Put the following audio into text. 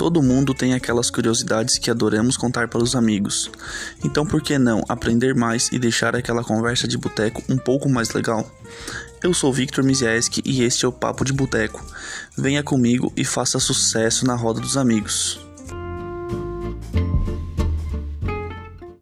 Todo mundo tem aquelas curiosidades que adoramos contar para os amigos. Então por que não aprender mais e deixar aquela conversa de boteco um pouco mais legal? Eu sou Victor Mizieski e este é o Papo de Boteco. Venha comigo e faça sucesso na roda dos amigos.